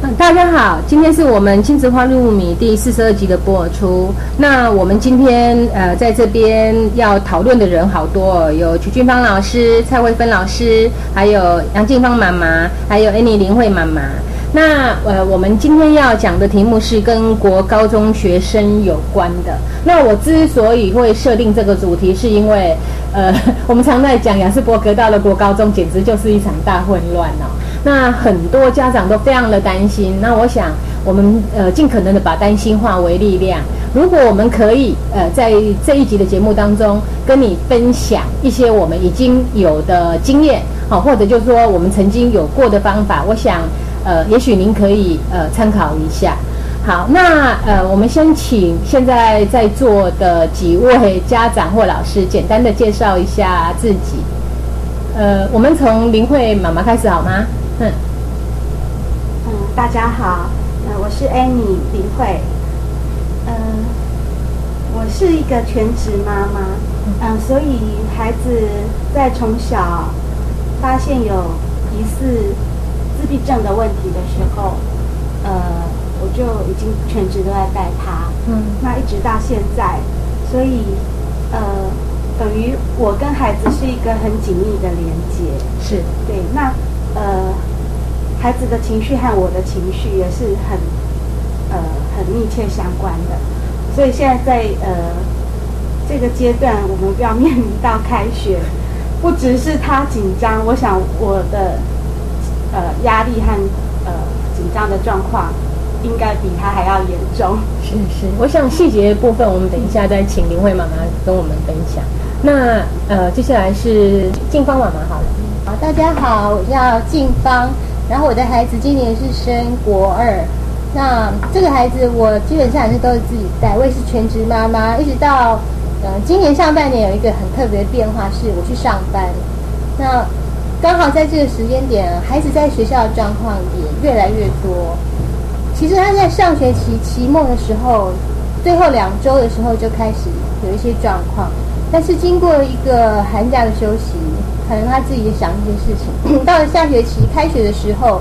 大家好，今天是我们亲子花露米第四十二集的播出。那我们今天呃，在这边要讨论的人好多，有曲俊芳老师、蔡慧芬老师，还有杨静芳妈妈，还有 Annie 林慧妈妈。那呃，我们今天要讲的题目是跟国高中学生有关的。那我之所以会设定这个主题，是因为呃，我们常在讲雅斯伯格到了国高中，简直就是一场大混乱哦。那很多家长都非常的担心。那我想，我们呃尽可能的把担心化为力量。如果我们可以呃在这一集的节目当中跟你分享一些我们已经有的经验，好，或者就是说我们曾经有过的方法，我想呃也许您可以呃参考一下。好，那呃我们先请现在在座的几位家长或老师简单的介绍一下自己。呃，我们从林慧妈妈开始好吗？嗯，嗯，大家好，呃，我是 Annie 林慧，嗯，我是一个全职妈妈，嗯，所以孩子在从小发现有疑似自闭症的问题的时候，呃，我就已经全职都在带他，嗯，那一直到现在，所以呃，等于我跟孩子是一个很紧密的连接，是对，那。呃，孩子的情绪和我的情绪也是很呃很密切相关的，所以现在在呃这个阶段，我们要面临到开学，不只是他紧张，我想我的呃压力和呃紧张的状况应该比他还要严重。是是，我想细节部分我们等一下再请林慧妈妈跟我们分享。那呃接下来是静芳妈妈好了。好，大家好，我叫静芳，然后我的孩子今年是升国二，那这个孩子我基本上也是都是自己带，我也是全职妈妈，一直到呃今年上半年有一个很特别的变化，是我去上班，那刚好在这个时间点，孩子在学校的状况也越来越多。其实他在上学期期末的时候，最后两周的时候就开始有一些状况，但是经过一个寒假的休息。可能他自己也想一些事情。到了下学期开学的时候，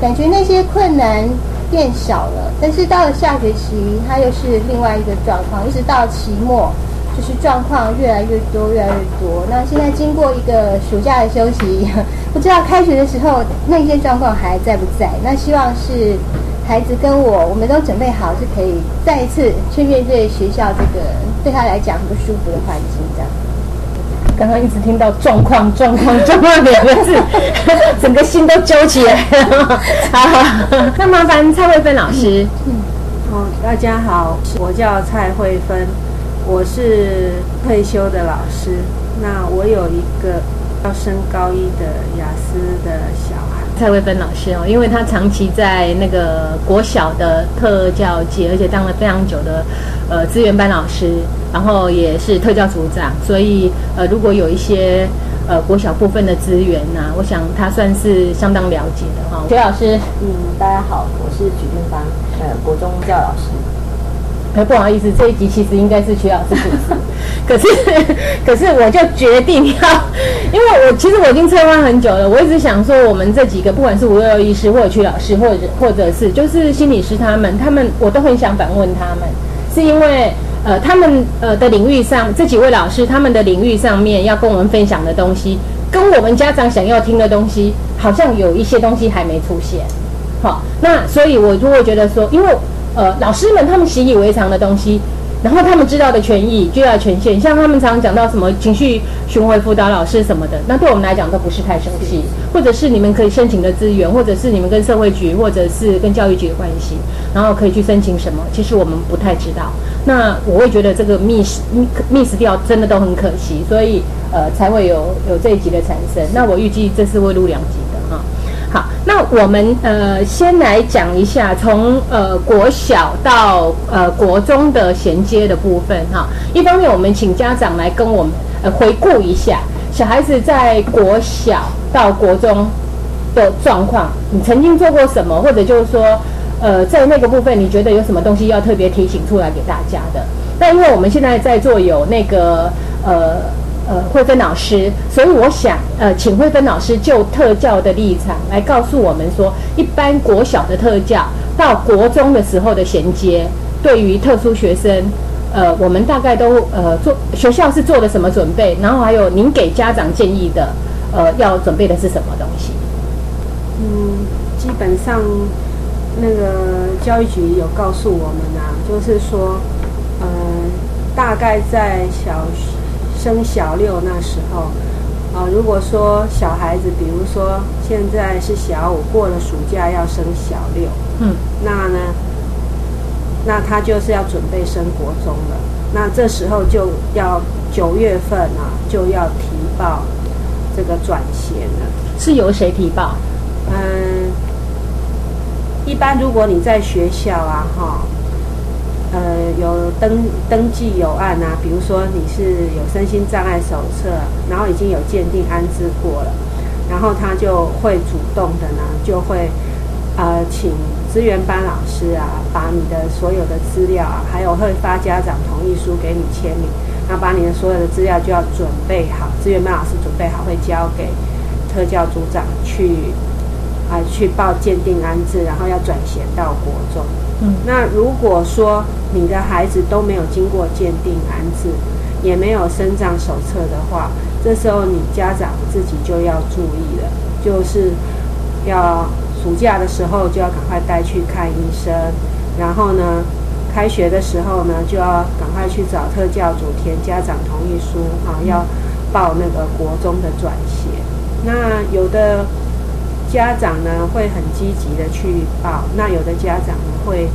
感觉那些困难变小了。但是到了下学期，他又是另外一个状况。一直到期末，就是状况越来越多，越来越多。那现在经过一个暑假的休息，不知道开学的时候那些状况还在不在？那希望是孩子跟我，我们都准备好，是可以再一次去面对学校这个对他来讲很不舒服的环境，这样。刚刚一直听到“状况、状况、状况”两个字，整个心都揪起来了。那麻烦蔡慧芬老师。嗯，好，大家好，我叫蔡慧芬，我是退休的老师。那我有一个要升高一的雅思的小孩。蔡慧芬老师哦，因为他长期在那个国小的特教界，而且当了非常久的呃资源班老师，然后也是特教组长，所以呃如果有一些呃国小部分的资源呐，我想他算是相当了解的哈。徐老师，嗯，大家好，我是曲俊芳，呃，国中教老师。哎，不好意思，这一集其实应该是曲老师主持，可是，可是我就决定要，因为我其实我已经策划很久了，我一直想说，我们这几个不管是吴幼医师或者曲老师，或者或者是就是心理师他们，他们我都很想反问他们，是因为呃他们呃的领域上这几位老师他们的领域上面要跟我们分享的东西，跟我们家长想要听的东西，好像有一些东西还没出现，好，那所以我就会觉得说，因为。呃，老师们他们习以为常的东西，然后他们知道的权益、就要权限，像他们常常讲到什么情绪巡回辅导老师什么的，那对我们来讲都不是太熟悉，或者是你们可以申请的资源，或者是你们跟社会局或者是跟教育局的关系，然后可以去申请什么，其实我们不太知道。那我会觉得这个 miss miss 掉真的都很可惜，所以呃才会有有这一集的产生。那我预计这次会录两集的哈。好，那我们呃先来讲一下从呃国小到呃国中的衔接的部分哈。一方面，我们请家长来跟我们呃回顾一下小孩子在国小到国中的状况，你曾经做过什么，或者就是说呃在那个部分你觉得有什么东西要特别提醒出来给大家的？那因为我们现在在座有那个呃。呃，慧芬老师，所以我想，呃，请慧芬老师就特教的立场来告诉我们说，一般国小的特教到国中的时候的衔接，对于特殊学生，呃，我们大概都呃做学校是做了什么准备？然后还有您给家长建议的，呃，要准备的是什么东西？嗯，基本上那个教育局有告诉我们啊，就是说，呃，大概在小学。升小六那时候，啊，如果说小孩子，比如说现在是小五，过了暑假要升小六，嗯，那呢，那他就是要准备升国中了。那这时候就要九月份啊，就要提报这个转衔了。是由谁提报？嗯，一般如果你在学校啊，哈。呃，有登登记有案啊，比如说你是有身心障碍手册，然后已经有鉴定安置过了，然后他就会主动的呢，就会呃请资源班老师啊，把你的所有的资料啊，还有会发家长同意书给你签名，那把你的所有的资料就要准备好，资源班老师准备好会交给特教组长去啊去报鉴定安置，然后要转衔到国中。嗯，那如果说你的孩子都没有经过鉴定安置，也没有生长手册的话，这时候你家长自己就要注意了，就是要暑假的时候就要赶快带去看医生，然后呢，开学的时候呢就要赶快去找特教组填家长同意书啊，要报那个国中的转衔。那有的。家长呢会很积极的去报，那有的家长呢会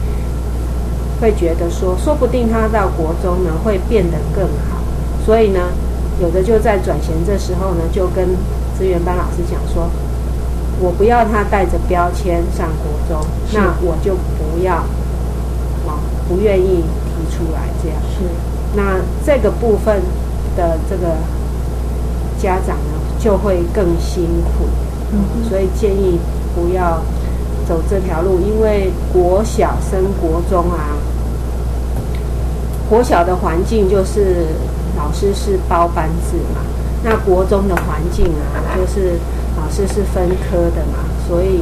会觉得说，说不定他到国中呢会变得更好，所以呢，有的就在转衔这时候呢，就跟资源班老师讲说，我不要他带着标签上国中，那我就不要，啊，不愿意提出来这样。是，那这个部分的这个家长呢就会更辛苦。所以建议不要走这条路，因为国小升国中啊，国小的环境就是老师是包班制嘛，那国中的环境啊，就是老师是分科的嘛，所以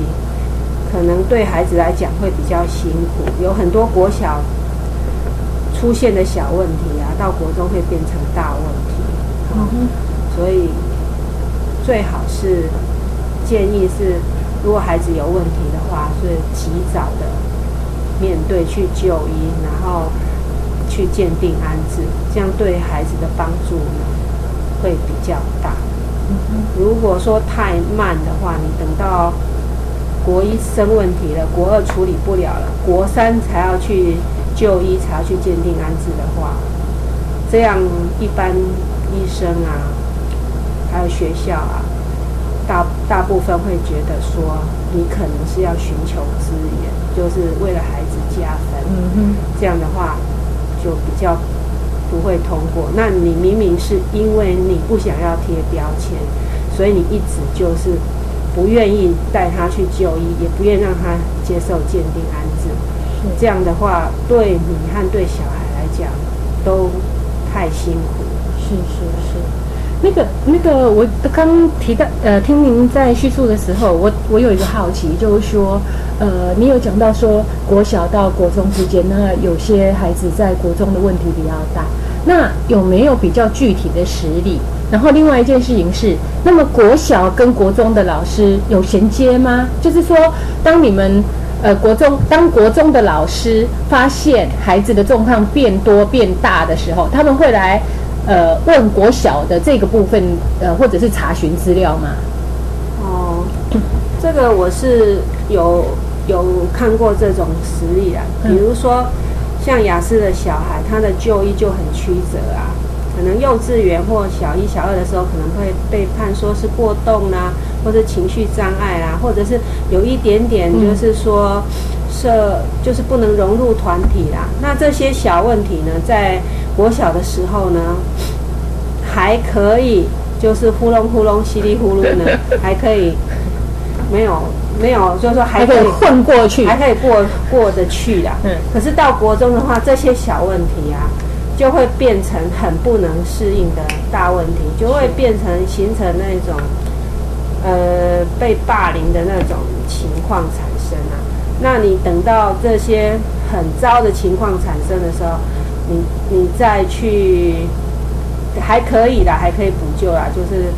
可能对孩子来讲会比较辛苦，有很多国小出现的小问题啊，到国中会变成大问题，嗯，所以最好是。建议是，如果孩子有问题的话，是及早的面对去就医，然后去鉴定安置，这样对孩子的帮助呢会比较大。如果说太慢的话，你等到国一生问题了，国二处理不了了，国三才要去就医，才要去鉴定安置的话，这样一般医生啊，还有学校啊。大大部分会觉得说，你可能是要寻求资源，就是为了孩子加分。嗯哼，这样的话就比较不会通过。那你明明是因为你不想要贴标签，所以你一直就是不愿意带他去就医，也不愿意让他接受鉴定安置。这样的话，对你和对小孩来讲都太辛苦。是是是。那个那个，我刚提到，呃，听您在叙述的时候，我我有一个好奇，就是说，呃，你有讲到说国小到国中之间，那有些孩子在国中的问题比较大，那有没有比较具体的实例？然后另外一件事情是，那么国小跟国中的老师有衔接吗？就是说，当你们呃国中当国中的老师发现孩子的状况变多变大的时候，他们会来呃问国小的这个部分呃或者是查询资料吗？哦，这个我是有有看过这种实例啊，比如说像雅思的小孩，他的就医就很曲折啊。可能幼稚园或小一、小二的时候，可能会被判说是过动啦，或者情绪障碍啦，或者是有一点点就是说社就是不能融入团体啦。那这些小问题呢，在国小的时候呢，还可以就是呼隆呼隆、稀里呼噜呢，还可以没有没有，就是说还可以混过去，还可以过过得去的。嗯。可是到国中的话，这些小问题啊。就会变成很不能适应的大问题，就会变成形成那种呃被霸凌的那种情况产生啊。那你等到这些很糟的情况产生的时候，你你再去还可以的，还可以补救啦，就是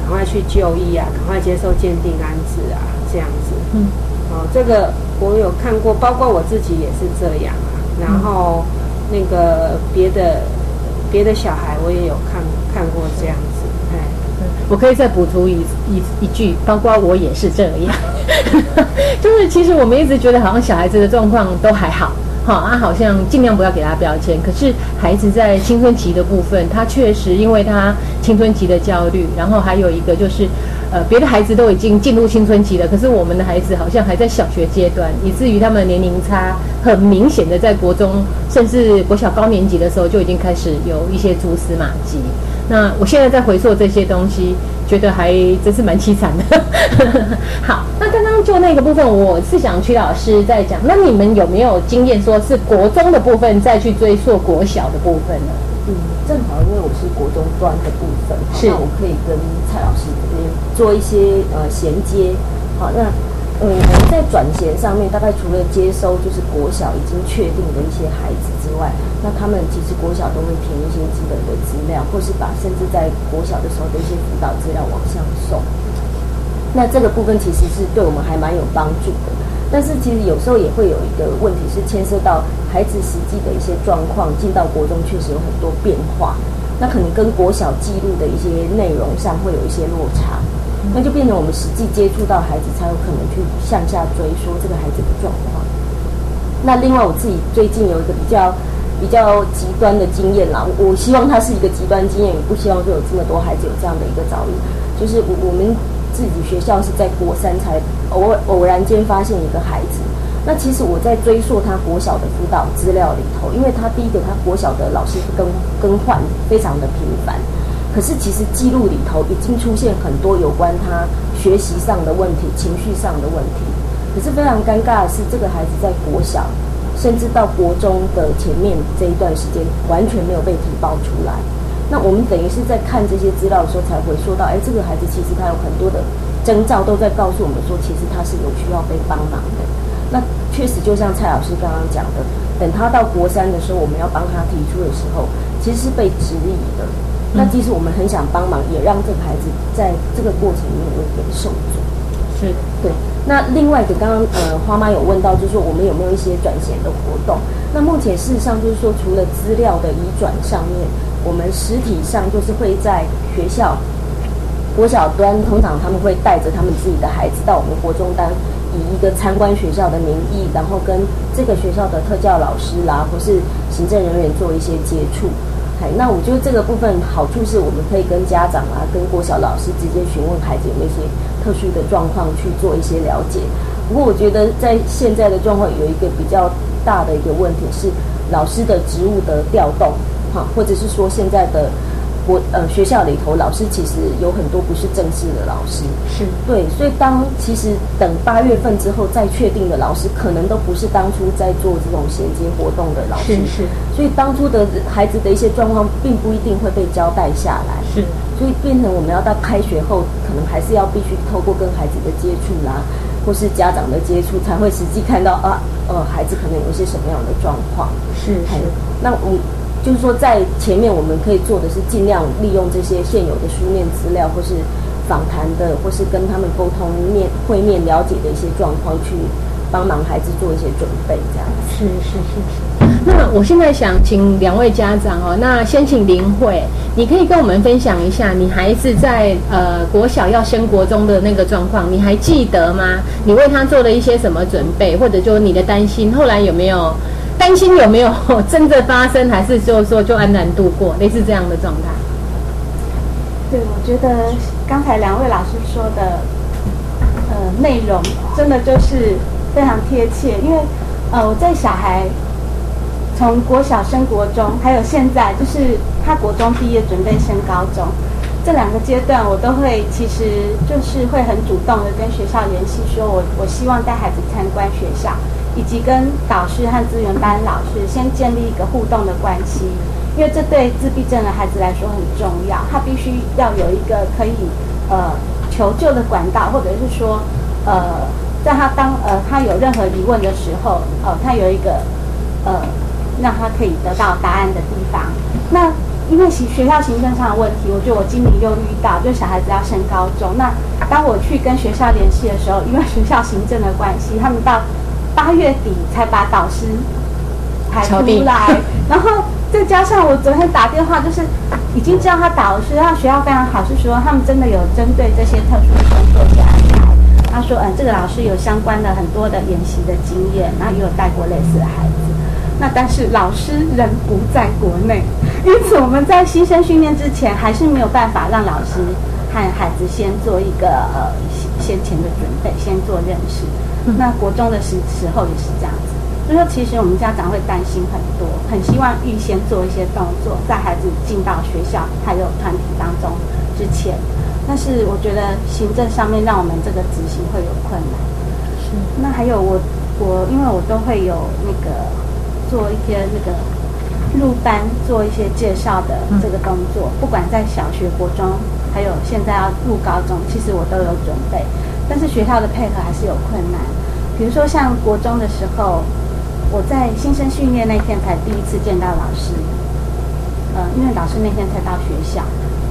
赶快去就医啊，赶快接受鉴定安置啊，这样子。嗯，哦，这个我有看过，包括我自己也是这样啊，然后。那个别的别的小孩，我也有看看过这样子，哎，我可以再补充一一一句，包括我也是这样，就是其实我们一直觉得好像小孩子的状况都还好。好啊，好像尽量不要给他标签。可是孩子在青春期的部分，他确实因为他青春期的焦虑，然后还有一个就是，呃，别的孩子都已经进入青春期了，可是我们的孩子好像还在小学阶段，以至于他们年龄差很明显的在国中甚至国小高年级的时候就已经开始有一些蛛丝马迹。那我现在在回溯这些东西。觉得还真是蛮凄惨的。好，那刚刚就那个部分，我是想曲老师在讲。那你们有没有经验，说是国中的部分再去追溯国小的部分呢？嗯，正好因为我是国中端的部分，那我可以跟蔡老师这边做一些呃衔接。好，那。嗯，我们在转衔上面，大概除了接收就是国小已经确定的一些孩子之外，那他们其实国小都会填一些基本的资料，或是把甚至在国小的时候的一些辅导资料往上送。那这个部分其实是对我们还蛮有帮助的。但是其实有时候也会有一个问题是牵涉到孩子实际的一些状况，进到国中确实有很多变化，那可能跟国小记录的一些内容上会有一些落差。那就变成我们实际接触到孩子，才有可能去向下追说这个孩子的状况。那另外我自己最近有一个比较比较极端的经验啦，我希望它是一个极端经验，也不希望说有这么多孩子有这样的一个遭遇。就是我我们自己学校是在国三才偶尔偶然间发现一个孩子。那其实我在追溯他国小的辅导资料里头，因为他第一个他国小的老师更更换非常的频繁。可是，其实记录里头已经出现很多有关他学习上的问题、情绪上的问题。可是非常尴尬的是，这个孩子在国小，甚至到国中的前面这一段时间，完全没有被提报出来。那我们等于是在看这些资料的时候，才会说到：哎，这个孩子其实他有很多的征兆，都在告诉我们说，其实他是有需要被帮忙的。那确实，就像蔡老师刚刚讲的，等他到国三的时候，我们要帮他提出的时候，其实是被质疑的。那即使我们很想帮忙，也让这个孩子在这个过程里面有点受阻。是对。那另外一个，刚刚呃花妈有问到，就是说我们有没有一些转衔的活动？那目前事实上就是说，除了资料的移转上面，我们实体上就是会在学校国小端，通常他们会带着他们自己的孩子到我们国中端，以一个参观学校的名义，然后跟这个学校的特教老师啦，或是行政人员做一些接触。那我觉得这个部分好处是我们可以跟家长啊，跟国小老师直接询问孩子有没有一些特殊的状况去做一些了解。不过我觉得在现在的状况有一个比较大的一个问题是老师的职务的调动，哈，或者是说现在的。我呃学校里头老师其实有很多不是正式的老师，是。对，所以当其实等八月份之后再确定的老师，可能都不是当初在做这种衔接活动的老师，是是，所以当初的孩子的一些状况，并不一定会被交代下来，是，所以变成我们要到开学后，可能还是要必须透过跟孩子的接触啦，或是家长的接触，才会实际看到啊，呃，孩子可能有一些什么样的状况，是是，那我。就是说，在前面我们可以做的是尽量利用这些现有的书面资料，或是访谈的，或是跟他们沟通面会面了解的一些状况，去帮忙孩子做一些准备，这样。是是是是。那么我现在想请两位家长哦，那先请林慧，你可以跟我们分享一下你孩子在呃国小要升国中的那个状况，你还记得吗？你为他做了一些什么准备，或者就你的担心，后来有没有担心有没有真的发生，还是就是说就安然度过，类似这样的状态？对，我觉得刚才两位老师说的呃内容，真的就是非常贴切，因为呃我在小孩。从国小升国中，还有现在就是他国中毕业准备升高中，这两个阶段我都会其实就是会很主动的跟学校联系，说我我希望带孩子参观学校，以及跟导师和资源班老师先建立一个互动的关系，因为这对自闭症的孩子来说很重要，他必须要有一个可以呃求救的管道，或者是说呃在他当呃他有任何疑问的时候，呃他有一个呃。让他可以得到答案的地方。那因为学学校行政上的问题，我觉得我今年又遇到，就小孩子要升高中。那当我去跟学校联系的时候，因为学校行政的关系，他们到八月底才把导师排出来。然后再加上我昨天打电话，就是已经知道他导师，他学校非常好，是说他们真的有针对这些特殊的工作去安排。他说，嗯，这个老师有相关的很多的演习的经验，然后也有带过类似的孩子。那但是老师人不在国内，因此我们在新生训练之前，还是没有办法让老师和孩子先做一个呃先前的准备，先做认识。那国中的时时候也是这样子，就说其实我们家长会担心很多，很希望预先做一些动作，在孩子进到学校还有团体当中之前。但是我觉得行政上面让我们这个执行会有困难。是。那还有我我因为我都会有那个。做一些那个入班，做一些介绍的这个动作，不管在小学、国中，还有现在要入高中，其实我都有准备。但是学校的配合还是有困难。比如说像国中的时候，我在新生训练那天才第一次见到老师，呃，因为老师那天才到学校，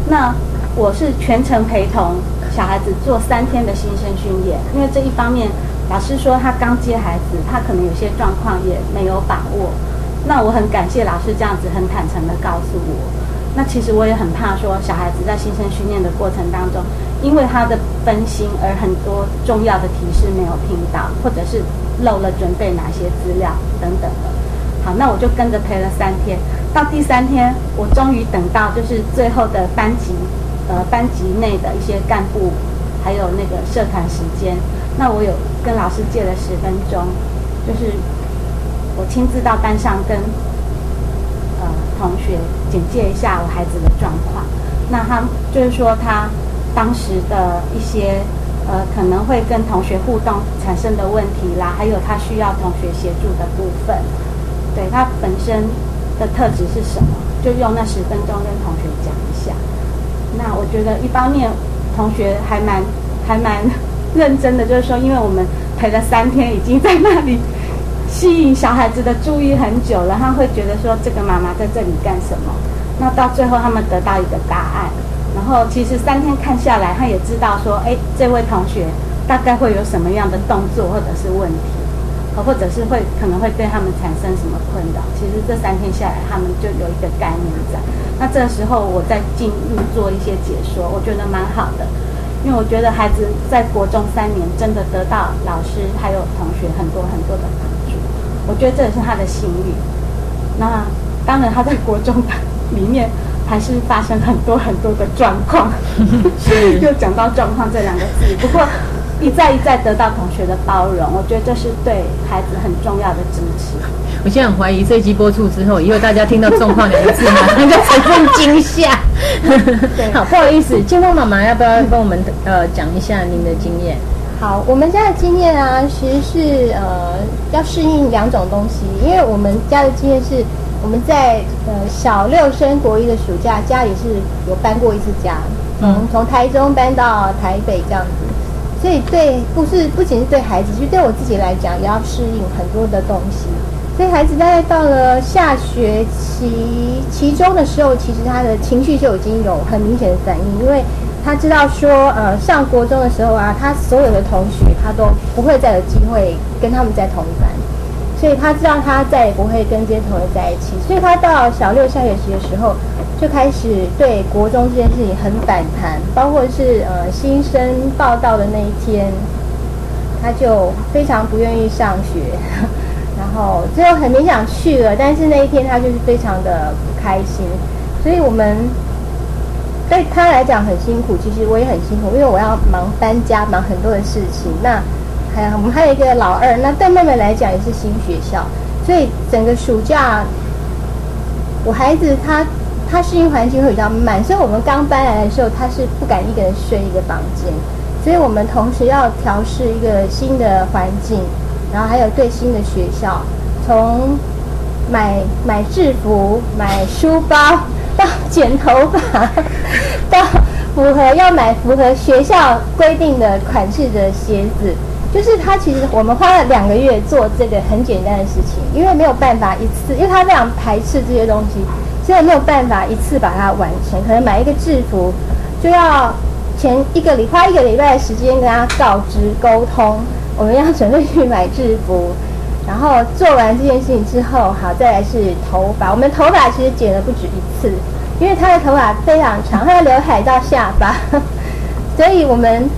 那我是全程陪同小孩子做三天的新生训练，因为这一方面。老师说他刚接孩子，他可能有些状况也没有把握。那我很感谢老师这样子很坦诚的告诉我。那其实我也很怕说小孩子在新生训练的过程当中，因为他的分心而很多重要的提示没有听到，或者是漏了准备哪些资料等等的。好，那我就跟着陪了三天。到第三天，我终于等到就是最后的班级，呃，班级内的一些干部还有那个社团时间。那我有跟老师借了十分钟，就是我亲自到班上跟同学简介一下我孩子的状况。那他就是说他当时的一些呃可能会跟同学互动产生的问题啦，还有他需要同学协助的部分，对他本身的特质是什么，就用那十分钟跟同学讲一下。那我觉得一方面同学还蛮还蛮。认真的就是说，因为我们陪了三天，已经在那里吸引小孩子的注意很久了，他会觉得说这个妈妈在这里干什么？那到最后他们得到一个答案，然后其实三天看下来，他也知道说，哎，这位同学大概会有什么样的动作或者是问题，或者是会可能会对他们产生什么困扰。其实这三天下来，他们就有一个概念在。那这时候我再进入做一些解说，我觉得蛮好的。因为我觉得孩子在国中三年真的得到老师还有同学很多很多的，我觉得这也是他的心理。那当然他在国中里面还是发生很多很多的状况，又讲到状况这两个字。不过一再一再得到同学的包容，我觉得这是对孩子很重要的支持。我现在很怀疑这一集播出之后，以后大家听到“状况”两个字，马上就 产生惊吓。好，不好意思，金峰妈妈要不要跟我们呃讲一下您的经验？好，我们家的经验啊，其实是呃要适应两种东西，因为我们家的经验是我们在呃小六升国一的暑假，家里是有搬过一次家，从从台中搬到台北这样子，所以对不是不仅是对孩子，就对我自己来讲，也要适应很多的东西。所以孩子大概到了下学期期中的时候，其实他的情绪就已经有很明显的反应，因为他知道说，呃，上国中的时候啊，他所有的同学他都不会再有机会跟他们在同一班，所以他知道他再也不会跟这些同学在一起，所以他到小六下学期的时候就开始对国中这件事情很反弹，包括是呃新生报道的那一天，他就非常不愿意上学，然后最后很勉强去了，但是那一天他就是非常的不开心，所以我们。对他来讲很辛苦，其实我也很辛苦，因为我要忙搬家，忙很多的事情。那还有我们还有一个老二，那对妹妹来讲也是新学校，所以整个暑假，我孩子他他适应环境会比较慢，所以我们刚搬来的时候，他是不敢一个人睡一个房间，所以我们同时要调试一个新的环境，然后还有对新的学校，从买买制服、买书包。剪头发，到符合要买符合学校规定的款式的鞋子，就是他其实我们花了两个月做这个很简单的事情，因为没有办法一次，因为他非常排斥这些东西，所以没有办法一次把它完成。可能买一个制服就要前一个礼花一个礼拜的时间跟他告知沟通，我们要准备去买制服。然后做完这件事情之后，好，再来是头发。我们头发其实剪了不止一次，因为他的头发非常长，他的刘海到下巴，所以我们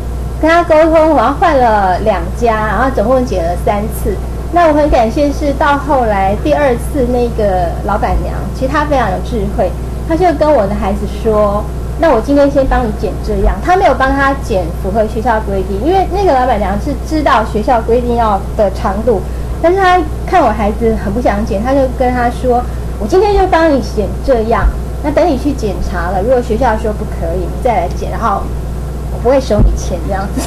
跟他沟通，然后换了两家，然后总共剪了三次。那我很感谢是到后来第二次那个老板娘，其实她非常有智慧，她就跟我的孩子说：“那我今天先帮你剪这样。”她没有帮他剪符合学校规定，因为那个老板娘是知道学校规定要的长度。但是她看我孩子很不想剪，她就跟他说：“我今天就帮你剪这样，那等你去检查了，如果学校说不可以，你再来剪，然后我不会收你钱这样子。”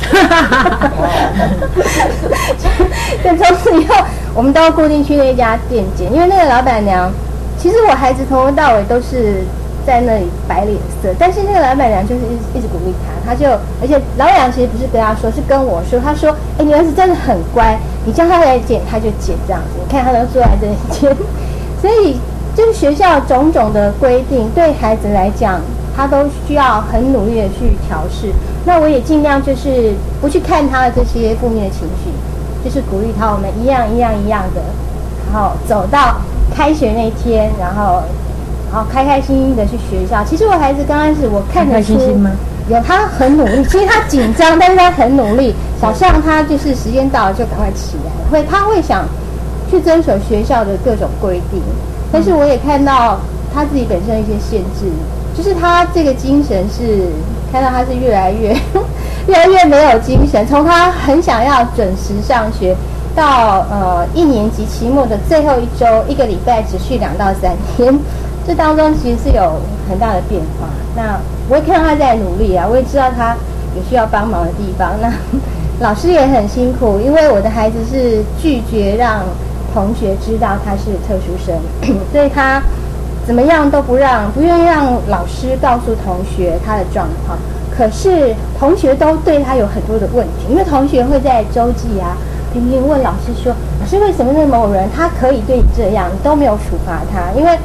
但从此以后，我们都要固定去那家店剪，因为那个老板娘，其实我孩子从头到尾都是。在那里摆脸色，但是那个老板娘就是一直鼓励他，他就而且老板娘其实不是跟他说，是跟我说，他说：“哎，你儿子真的很乖，你叫他来剪他就剪这样子，你看他能坐在这里剪。”所以就是学校种种的规定，对孩子来讲，他都需要很努力的去调试。那我也尽量就是不去看他的这些负面的情绪，就是鼓励他，我们一样一样一样的，然后走到开学那天，然后。然后开开心心的去学校。其实我孩子刚开始我看得出，有他很努力。其实他紧张，但是他很努力。早上他就是时间到了就赶快起来，会他会想去遵守学校的各种规定。但是我也看到他自己本身一些限制，就是他这个精神是看到他是越来越越来越没有精神。从他很想要准时上学，到呃一年级期末的最后一周，一个礼拜只去两到三天。这当中其实是有很大的变化。那我也看到他在努力啊，我也知道他有需要帮忙的地方。那 老师也很辛苦，因为我的孩子是拒绝让同学知道他是特殊生，所以他怎么样都不让，不愿意让老师告诉同学他的状况。可是同学都对他有很多的问题，因为同学会在周记啊，频频问老师说：“老师，为什么那某人他可以对你这样，你都没有处罚他？”因为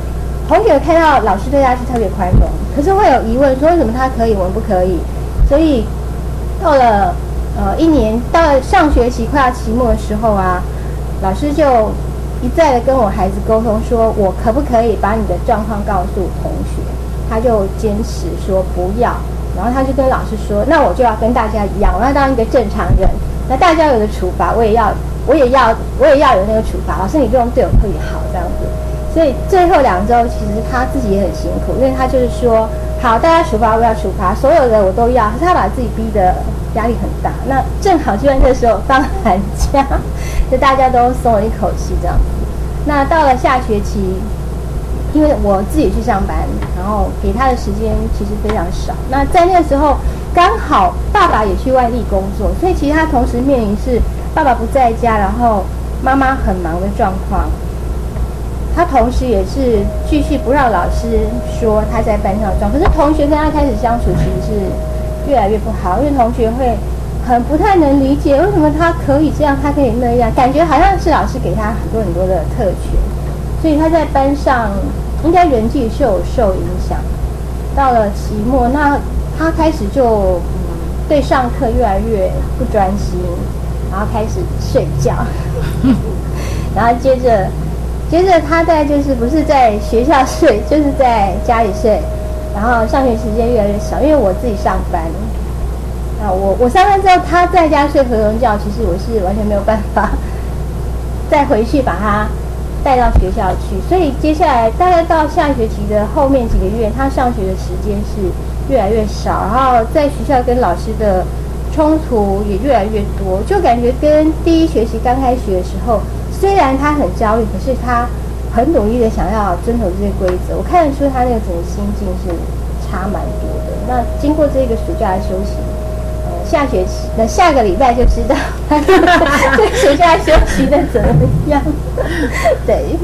同学看到老师对他是特别宽容，可是会有疑问，说为什么他可以，我们不可以？所以到了呃一年，到了上学期快要期末的时候啊，老师就一再的跟我孩子沟通，说我可不可以把你的状况告诉同学？他就坚持说不要，然后他就跟老师说，那我就要跟大家一样，我要当一个正常人。那大家有的处罚，我也要，我也要，我也要有那个处罚。老师，你不用对我特别好，这样子。所以最后两周，其实他自己也很辛苦，因为他就是说，好，大家处罚我要处罚，所有的我都要，可是他把自己逼得压力很大。那正好就在那时候放寒假，就大家都松了一口气这样。那到了下学期，因为我自己去上班，然后给他的时间其实非常少。那在那个时候，刚好爸爸也去外地工作，所以其实他同时面临是爸爸不在家，然后妈妈很忙的状况。他同时也是继续不让老师说他在班上装，可是同学跟他开始相处其实是越来越不好，因为同学会很不太能理解为什么他可以这样，他可以那样，感觉好像是老师给他很多很多的特权，所以他在班上应该人际是有受影响。到了期末，那他开始就对上课越来越不专心，然后开始睡觉，然后接着接着他在就是不是在学校睡，就是在家里睡，然后上学时间越来越少，因为我自己上班。啊，我我上班之后，他在家睡合同觉，其实我是完全没有办法 再回去把他带到学校去。所以接下来大概到下学期的后面几个月，他上学的时间是越来越少，然后在学校跟老师的冲突也越来越多，就感觉跟第一学期刚开学的时候，虽然他很焦虑，可是他很努力的想要遵守这些规则。我看得出他那个整个心境是差蛮多的。那经过这个暑假的休息。下学期，那下个礼拜就知道这学校休息的怎么样。对，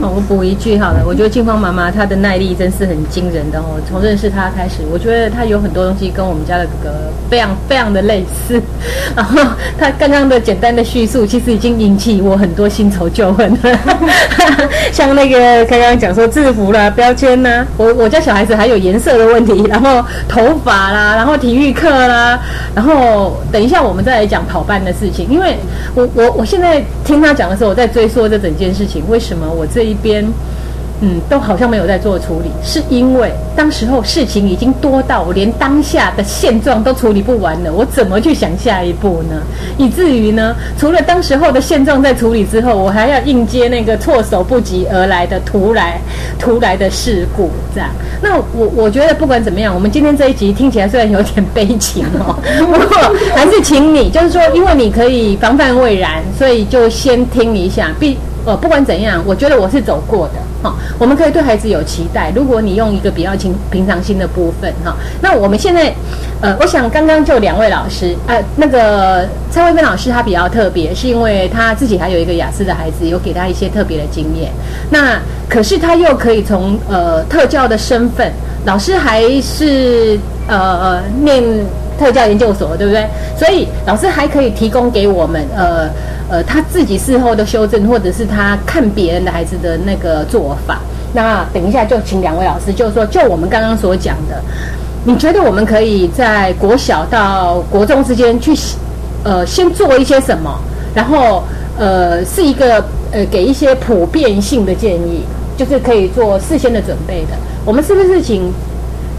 好，我补一句好了。我觉得静芳妈妈她的耐力真是很惊人的哦。从认识她开始，我觉得她有很多东西跟我们家的哥哥非常非常的类似。然后她刚刚的简单的叙述，其实已经引起我很多新仇旧恨了。像那个刚刚讲说制服啦、标签呐，我我家小孩子还有颜色的问题，然后头发啦，然后体育课啦。然后等一下，我们再来讲跑班的事事情。因为我我我现在听他讲的时候，我在追溯这整件事情，为什么我这一边？嗯，都好像没有在做处理，是因为当时候事情已经多到我连当下的现状都处理不完了，我怎么去想下一步呢？以至于呢，除了当时候的现状在处理之后，我还要应接那个措手不及而来的突来突来的事故，这样。那我我觉得不管怎么样，我们今天这一集听起来虽然有点悲情哦，不过还是请你，就是说，因为你可以防范未然，所以就先听一下。必呃，不管怎样，我觉得我是走过的。哈，我们可以对孩子有期待。如果你用一个比较平平常心的部分，哈，那我们现在，呃，我想刚刚就两位老师，呃，那个蔡慧芬老师她比较特别，是因为她自己还有一个雅思的孩子，有给她一些特别的经验。那可是她又可以从呃特教的身份，老师还是呃念特教研究所，对不对？所以老师还可以提供给我们，呃。呃，他自己事后的修正，或者是他看别人的孩子的那个做法。那等一下就请两位老师，就是说，就我们刚刚所讲的，你觉得我们可以在国小到国中之间去，呃，先做一些什么？然后，呃，是一个呃，给一些普遍性的建议，就是可以做事先的准备的。我们是不是请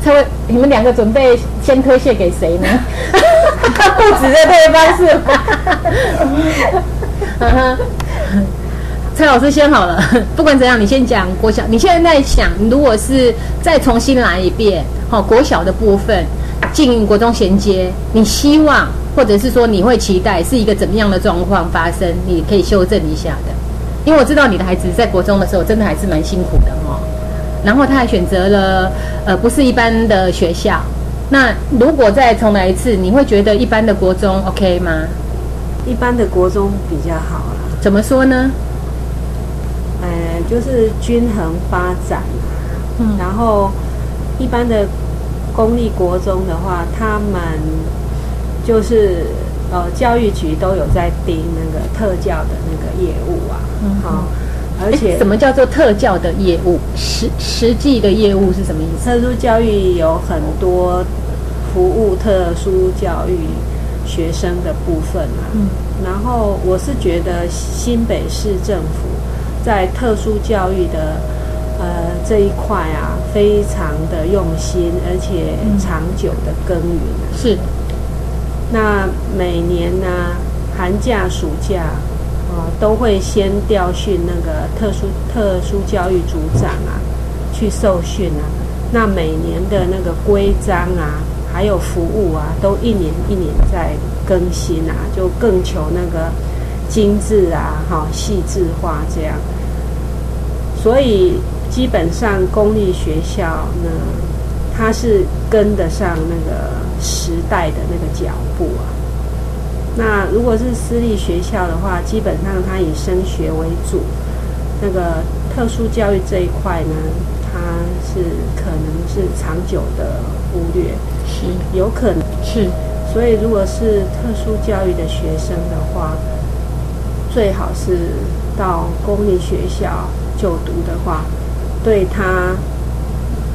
蔡位，你们两个准备先推卸给谁呢？不止这对方是吗？蔡老师先好了，不管怎样，你先讲国小。你现在在想，如果是再重新来一遍，好国小的部分进国中衔接，你希望或者是说你会期待是一个怎么样的状况发生？你可以修正一下的，因为我知道你的孩子在国中的时候真的还是蛮辛苦的哦。然后他还选择了呃不是一般的学校。那如果再重来一次，你会觉得一般的国中 OK 吗？一般的国中比较好了，怎么说呢？呃，就是均衡发展。嗯，然后一般的公立国中的话，他们就是呃教育局都有在盯那个特教的那个业务啊。嗯，好，而且什么叫做特教的业务？实实际的业务是什么意思？特殊教育有很多服务特殊教育。学生的部分啊，嗯，然后我是觉得新北市政府在特殊教育的呃这一块啊，非常的用心，而且长久的耕耘。是。那每年呢，寒假、暑假都会先调训那个特殊特殊教育组长啊，去受训啊。那每年的那个规章啊。还有服务啊，都一年一年在更新啊，就更求那个精致啊，哈，细致化这样。所以基本上公立学校呢，它是跟得上那个时代的那个脚步啊。那如果是私立学校的话，基本上它以升学为主，那个特殊教育这一块呢，它是可能是长久的忽略。是有可能是，所以如果是特殊教育的学生的话，最好是到公立学校就读的话，对他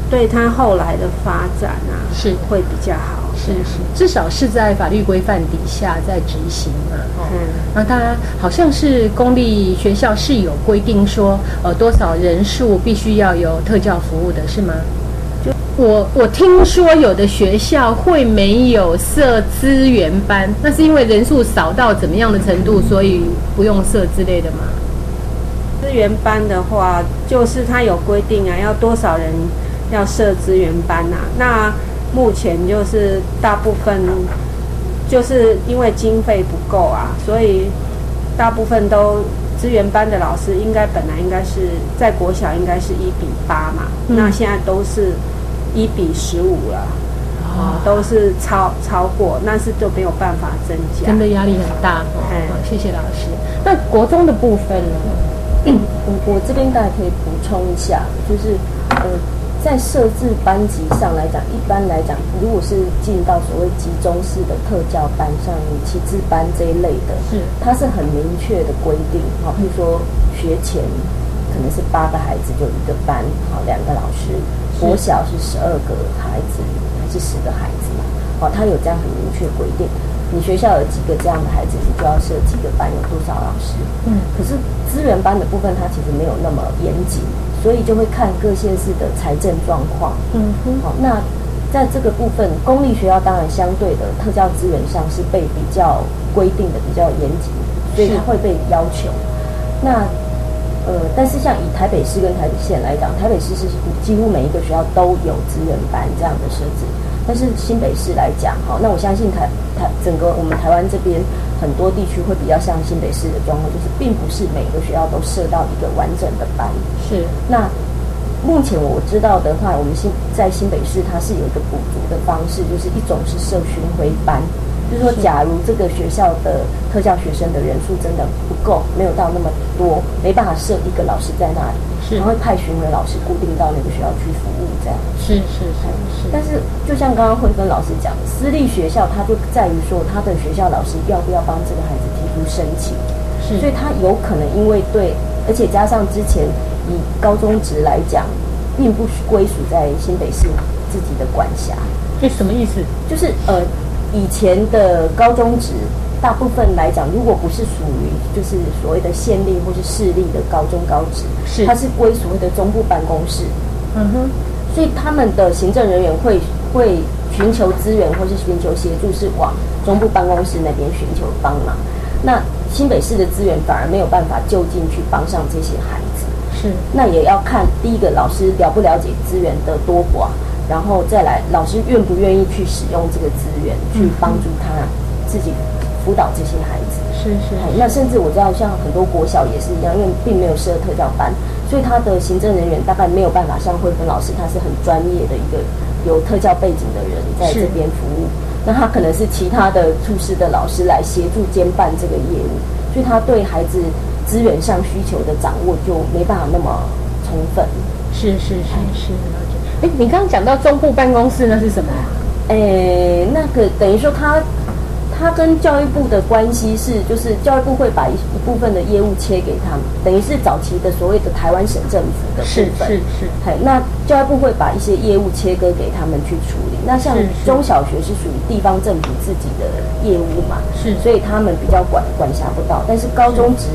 对他后来的发展啊，是会比较好。是是，至少是在法律规范底下在执行嘛。哦，嗯那当然好像是公立学校是有规定说，呃，多少人数必须要有特教服务的，是吗？就我我听说有的学校会没有设资源班，那是因为人数少到怎么样的程度，所以不用设之类的吗？资源班的话，就是他有规定啊，要多少人要设资源班啊。那目前就是大部分就是因为经费不够啊，所以大部分都资源班的老师应该本来应该是在国小应该是一比八嘛，嗯那现在都是一比十五了。哦，都是超超过，那是就没有办法增加。真的压力很大哦。哎好谢谢老师。那国中的部分呢？我我这边大概可以补充一下，就是呃，在设置班级上来讲，一般来讲，如果是进到所谓集中式的特教班，像旗帜班这一类的，是它是很明确的规定，好，譬如说学前可能是八个孩子就一个班，好，两个老师，国小是十二个孩子还是十个孩子嘛，好，它有这样很明确规定。你学校有几个这样的孩子，你就要设几个班，有多少老师。嗯，可是资源班的部分，它其实没有那么严谨，所以就会看各县市的财政状况。嗯哼，好，那在这个部分，公立学校当然相对的特教资源上是被比较规定的比较严谨，所以它会被要求。那呃，但是像以台北市跟台北县来讲，台北市是几乎每一个学校都有资源班这样的设置，但是新北市来讲，哈，那我相信台台整个我们台湾这边很多地区会比较像新北市的状况，就是并不是每个学校都设到一个完整的班。是那目前我知道的话，我们新在新北市它是有一个补足的方式，就是一种是设巡回班，就是说，假如这个学校的特教学生的人数真的不够，没有到那么多，没办法设一个老师在那里，是他会派巡回老师固定到那个学校去服务，这样。是是是是，但是，就像刚刚慧芬老师讲，私立学校它就在于说，他的学校老师要不要帮这个孩子提出申请，是所以他有可能因为对，而且加上之前以高中职来讲，并不归属在新北市自己的管辖，这什么意思？就是呃，以前的高中职大部分来讲，如果不是属于就是所谓的县立或是市立的高中高职，是。它是归所谓的中部办公室，嗯哼，所以他们的行政人员会会寻求资源或是寻求协助，是往中部办公室那边寻求帮忙。那新北市的资源反而没有办法就近去帮上这些孩子。是。那也要看第一个老师了不了解资源的多寡，然后再来老师愿不愿意去使用这个资源，去帮助他自己辅导这些孩子。是是哎那甚至我知道，像很多国小也是一样，因为并没有设特教班，所以他的行政人员大概没有办法像慧芬老师，他是很专业的一个有特教背景的人在这边服务。那他可能是其他的处室的老师来协助兼办这个业务，所以他对孩子资源上需求的掌握就没办法那么充分。是是是是。哎，你刚刚讲到中部办公室那是什么？哎，那个等于说他他跟教育部的关系是，就是教育部会把一一部分的业务切给他们，等于是早期的所谓的台湾省政府的部分。是是，嘿，那教育部会把一些业务切割给他们去处理。那像是是中小学是属于地方政府自己的业务嘛，是所以他们比较管管辖不到。但是高中职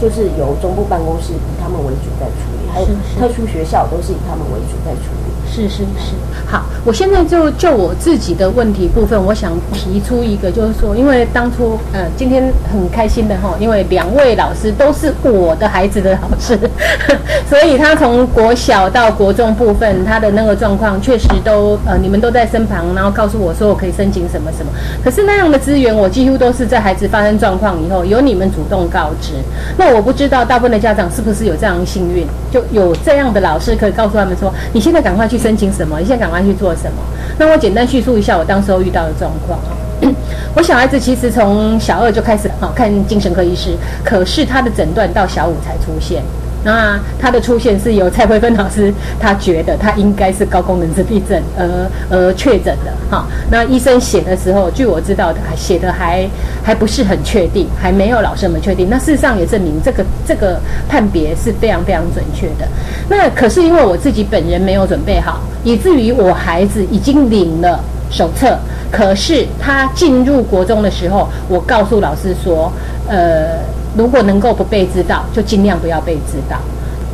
就是由中部办公室以他们为主在处理，还有是是特殊学校都是以他们为主在处理。是是是，好，我现在就就我自己的问题部分，我想提出一个，就是说，因为当初呃，今天很开心的哈，因为两位老师都是我的孩子的老师，所以他从国小到国中部分，他的那个状况确实都呃，你们都在身旁，然后告诉我说我可以申请什么什么。可是那样的资源，我几乎都是在孩子发生状况以后，由你们主动告知。那我不知道大部分的家长是不是有这样幸运，就有这样的老师可以告诉他们说，你现在赶快去申请什么，你现在赶快去做什么。那我简单叙述一下我当时候遇到的状况啊。我小孩子其实从小二就开始好看精神科医师，可是他的诊断到小五才出现。那他的出现是由蔡慧芬老师，他觉得他应该是高功能自闭症而而确诊的哈。那医生写的时候，据我知道的，写的还还不是很确定，还没有老师们确定。那事实上也证明这个这个判别是非常非常准确的。那可是因为我自己本人没有准备好，以至于我孩子已经领了手册，可是他进入国中的时候，我告诉老师说，呃。如果能够不被知道，就尽量不要被知道。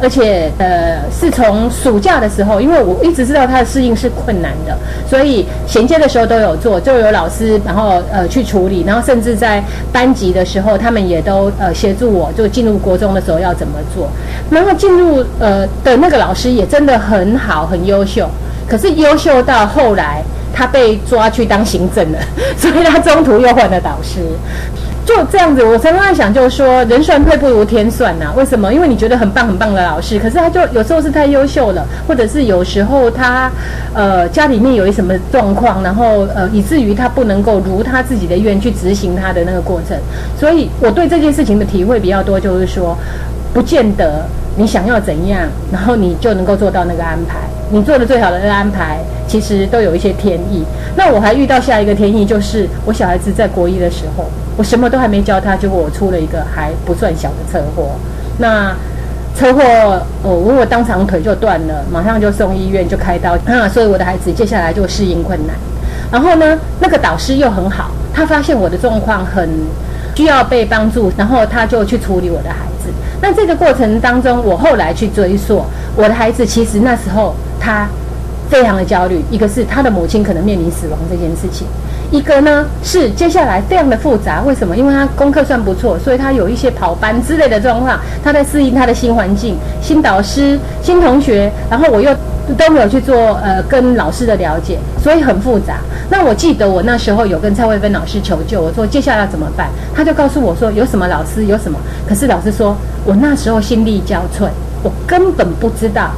而且，呃，是从暑假的时候，因为我一直知道他的适应是困难的，所以衔接的时候都有做，就有老师然后呃去处理，然后甚至在班级的时候，他们也都呃协助我，就进入国中的时候要怎么做。然后进入呃的那个老师也真的很好，很优秀。可是优秀到后来，他被抓去当行政了，所以他中途又换了导师。就这样子，我常常在想，就是说人算配不如天算呐。为什么？因为你觉得很棒很棒的老师，可是他就有时候是太优秀了，或者是有时候他呃家里面有一什么状况，然后呃以至于他不能够如他自己的愿去执行他的那个过程。所以我对这件事情的体会比较多，就是说，不见得你想要怎样，然后你就能够做到那个安排。你做的最好的那个安排，其实都有一些天意。那我还遇到下一个天意，就是我小孩子在国一的时候。我什么都还没教他，结果我出了一个还不算小的车祸。那车祸，我我当场腿就断了，马上就送医院就开刀。啊，所以我的孩子接下来就适应困难。然后呢，那个导师又很好，他发现我的状况很需要被帮助，然后他就去处理我的孩子。那这个过程当中，我后来去追溯，我的孩子其实那时候他非常的焦虑，一个是他的母亲可能面临死亡这件事情。一个呢是接下来非常的复杂，为什么？因为他功课算不错，所以他有一些跑班之类的状况，他在适应他的新环境、新导师、新同学，然后我又都没有去做呃跟老师的了解，所以很复杂。那我记得我那时候有跟蔡慧芬老师求救，我说接下来要怎么办？他就告诉我说有什么老师有什么，可是老师说我那时候心力交瘁，我根本不知道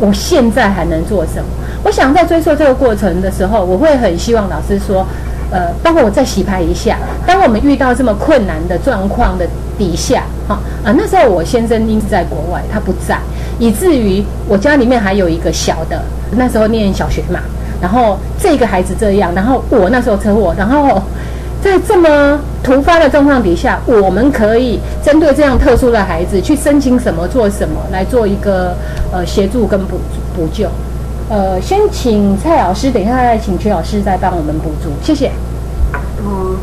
我现在还能做什么。我想在追溯这个过程的时候，我会很希望老师说，呃，包括我再洗牌一下。当我们遇到这么困难的状况的底下，哈啊，那时候我先生因是在国外，他不在，以至于我家里面还有一个小的，那时候念小学嘛，然后这个孩子这样，然后我那时候车祸，然后在这么突发的状况底下，我们可以针对这样特殊的孩子去申请什么，做什么来做一个呃协助跟补补救。呃，先请蔡老师，等一下再请曲老师再帮我们补足，谢谢。哦，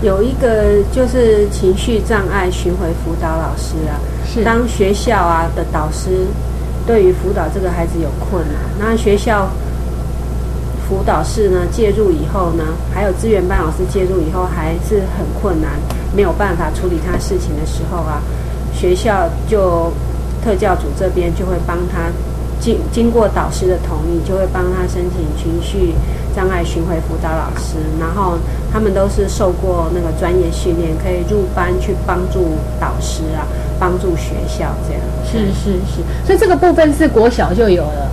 有一个就是情绪障碍巡回辅导老师啊，是当学校啊的导师对于辅导这个孩子有困难，那学校辅导室呢介入以后呢，还有资源班老师介入以后还是很困难，没有办法处理他事情的时候啊，学校就特教组这边就会帮他。经经过导师的同意，就会帮他申请情绪障碍巡回辅导老师，然后他们都是受过那个专业训练，可以入班去帮助导师啊，帮助学校这样。是是是，所以这个部分是国小就有了。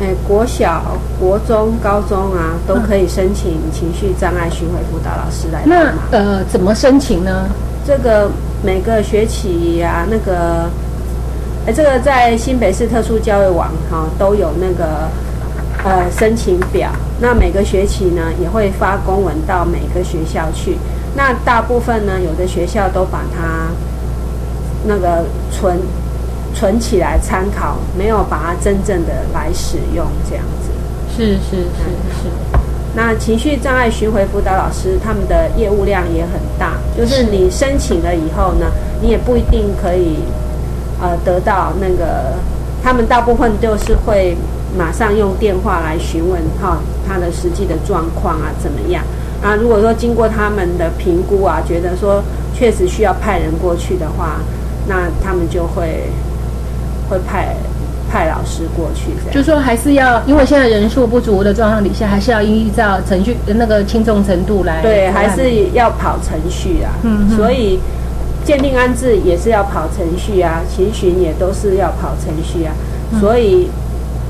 哎，国小、国中、高中啊，都可以申请情绪障碍巡回辅导老师来那呃，怎么申请呢？这个每个学期啊，那个。这个在新北市特殊教育网哈都有那个呃申请表，那每个学期呢也会发公文到每个学校去。那大部分呢有的学校都把它那个存存起来参考，没有把它真正的来使用这样子。是是是是。那情绪障碍巡回辅导老师他们的业务量也很大，就是你申请了以后呢，你也不一定可以。呃，得到那个，他们大部分就是会马上用电话来询问哈，他的实际的状况啊怎么样？啊，如果说经过他们的评估啊，觉得说确实需要派人过去的话，那他们就会会派派老师过去。就说还是要，因为现在人数不足的状况底下，还是要依照程序那个轻重程度来。对，还是要跑程序啊。嗯，所以。鉴定安置也是要跑程序啊，勤询也都是要跑程序啊，所以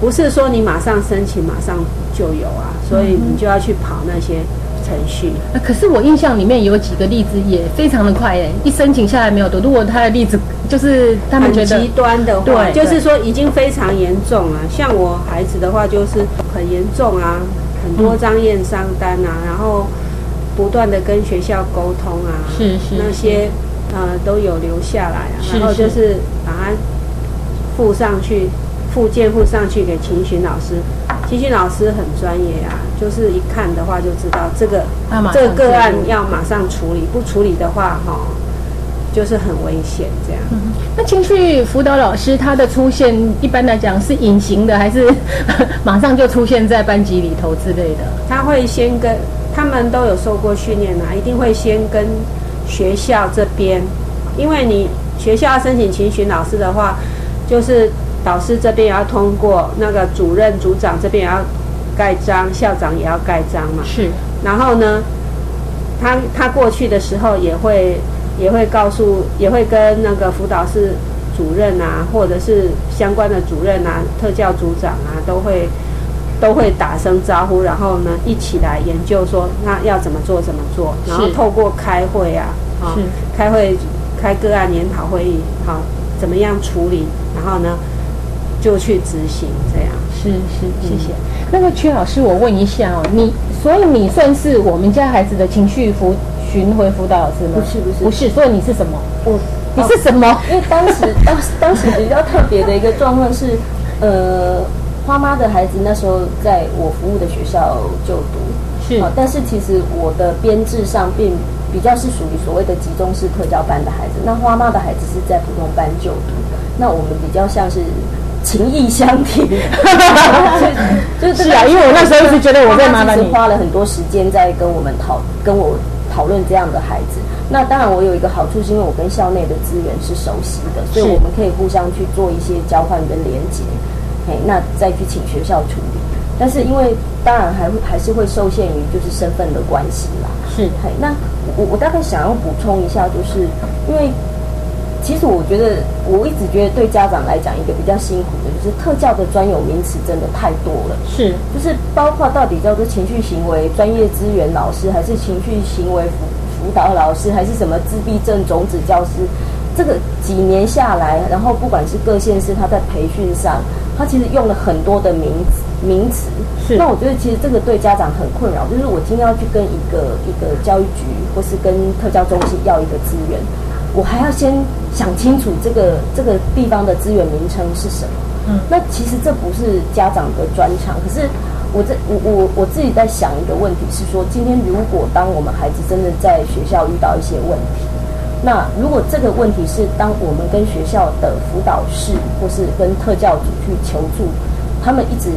不是说你马上申请马上就有啊，所以你就要去跑那些程序。呃可是我印象里面有几个例子也非常的快诶，一申请下来没有多。如果他的例子就是他们很觉得极端的话，对就是说已经非常严重了。像我孩子的话，就是很严重啊，很多张验伤单啊，然后不断的跟学校沟通啊，是是那些呃都有留下来啊，然后就是把它附上去，附件附上去给秦巡老师。秦巡老师很专业啊，就是一看的话就知道这个这个个案要马上处理，不处理的话哈、就是很危险这样。那情绪辅导老师他的出现，一般来讲是隐形的，还是 马上就出现在班级里头之类的？他会先跟他们都有受过训练啊，一定会先跟学校这边，因为你学校要申请勤巡老师的话，就是导师这边也要通过，那个主任、组长这边也要盖章，校长也要盖章嘛。是然后呢，他他过去的时候也会也会告诉，也会跟那个辅导室主任啊，或者是相关的主任啊、特教组长啊，都会都会打声招呼，然后呢一起来研究说那要怎么做怎么做，然后透过开会啊，啊是开会开个案研讨会议，好怎么样处理，然后呢就去执行这样。是是，谢谢。那个曲老师，我问一下哦，你所以你算是我们家孩子的情绪辅巡回辅导老师吗？不是不是不是，所以你是什么？我你是什么？因为当时当时当时比较特别的一个状况是，呃，花妈的孩子那时候在我服务的学校就读，是。好但是其实我的编制上并比较是属于所谓的集中式特教班的孩子，那花妈的孩子是在普通班就读，那我们比较像是。情意相挺，就是是啊因为我那时候一直觉得我在麻烦你花了很多时间在跟我们讨跟我讨论这样的孩子。那当然，我有一个好处，是因为我跟校内的资源是熟悉的，所以我们可以互相去做一些交换跟连接，嘿，那再去请学校处理。但是因为当然还会还是会受限于就是身份的关系啦，是嘿，那我我大概想要补充一下，就是因为其实我觉得我一直觉得对家长来讲，一个比较辛苦的就是特教的专有名词真的太多了。是就是包括到底叫做情绪行为专业资源老师，还是情绪行为辅辅导老师，还是什么自闭症种子教师？这个几年下来，然后不管是各县市，他在培训上，他其实用了很多的名词名词。是那我觉得其实这个对家长很困扰，就是我今天要去跟一个一个教育局或是跟特教中心要一个资源，我还要先想清楚这个这个地方的资源名称是什么。嗯那其实这不是家长的专长，可是我这我我我自己在想一个问题是说，今天如果当我们孩子真的在学校遇到一些问题，那如果这个问题是当我们跟学校的辅导室或是跟特教组去求助，他们一直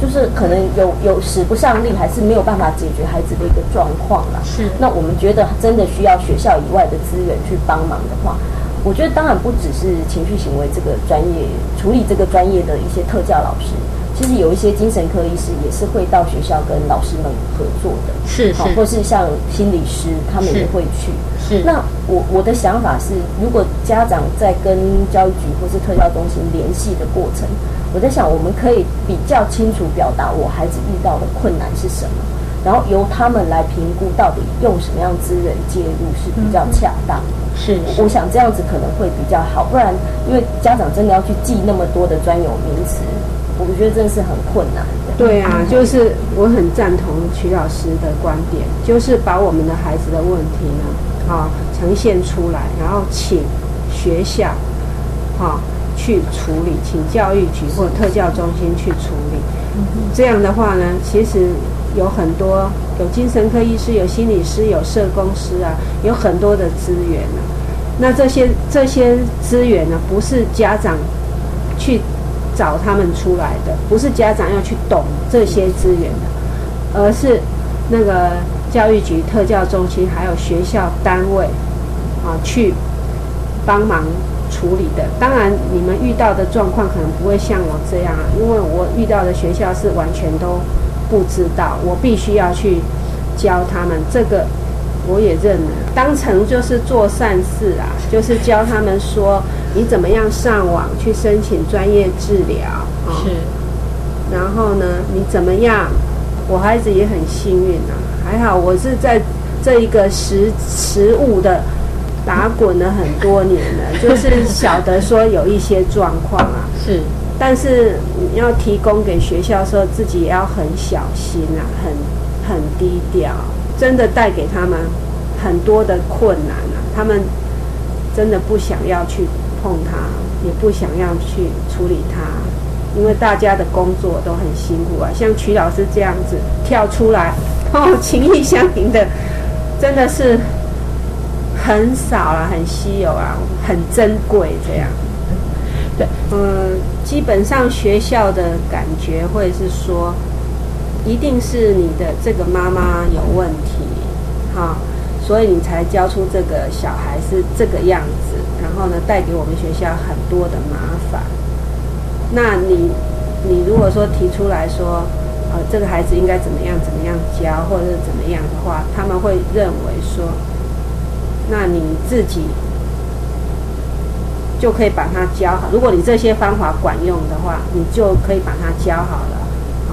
就是可能有有使不上力，还是没有办法解决孩子的一个状况啦。是那我们觉得真的需要学校以外的资源去帮忙的话，我觉得当然不只是情绪行为这个专业处理这个专业的一些特教老师，其实有一些精神科医师也是会到学校跟老师们合作的，是是或是像心理师他们也会去。是那我我的想法是，如果家长在跟教育局或是特教中心联系的过程，我在想，我们可以比较清楚表达我孩子遇到的困难是什么，然后由他们来评估到底用什么样资源介入是比较恰当的。是我想这样子可能会比较好，不然因为家长真的要去记那么多的专有名词，我觉得真的是很困难的。对啊，就是我很赞同曲老师的观点，就是把我们的孩子的问题呢，啊、呈现出来，然后请学校，哈、去处理，请教育局或特教中心去处理。这样的话呢，其实有很多有精神科医师、有心理师、有社工师啊，有很多的资源啊。那这些这些资源呢，不是家长去找他们出来的，不是家长要去懂这些资源的，而是那个教育局、特教中心还有学校单位啊去帮忙处理的。当然，你们遇到的状况可能不会像我这样啊，因为我遇到的学校是完全都不知道，我必须要去教他们这个。我也认了，当成就是做善事啊，就是教他们说你怎么样上网去申请专业治疗啊，是。然后呢，你怎么样？我孩子也很幸运啊，还好我是在这一个食食物的打滚了很多年了，就是晓得说有一些状况啊，是，但是你要提供给学校的时候，自己也要很小心啊，很很低调，真的带给他们很多的困难啊，他们真的不想要去碰它，也不想要去处理它。因为大家的工作都很辛苦啊，像曲老师这样子跳出来，哦，情意相迎的，真的是很少啊，很稀有啊，很珍贵这样。对，嗯，基本上学校的感觉会是说，一定是你的这个妈妈有问题，哈，所以你才教出这个小孩是这个样子，然后呢，带给我们学校很多的麻烦。那你，你如果说提出来说，呃，这个孩子应该怎么样怎么样教，或者怎么样的话，他们会认为说，那你自己就可以把他教好。如果你这些方法管用的话，你就可以把他教好了。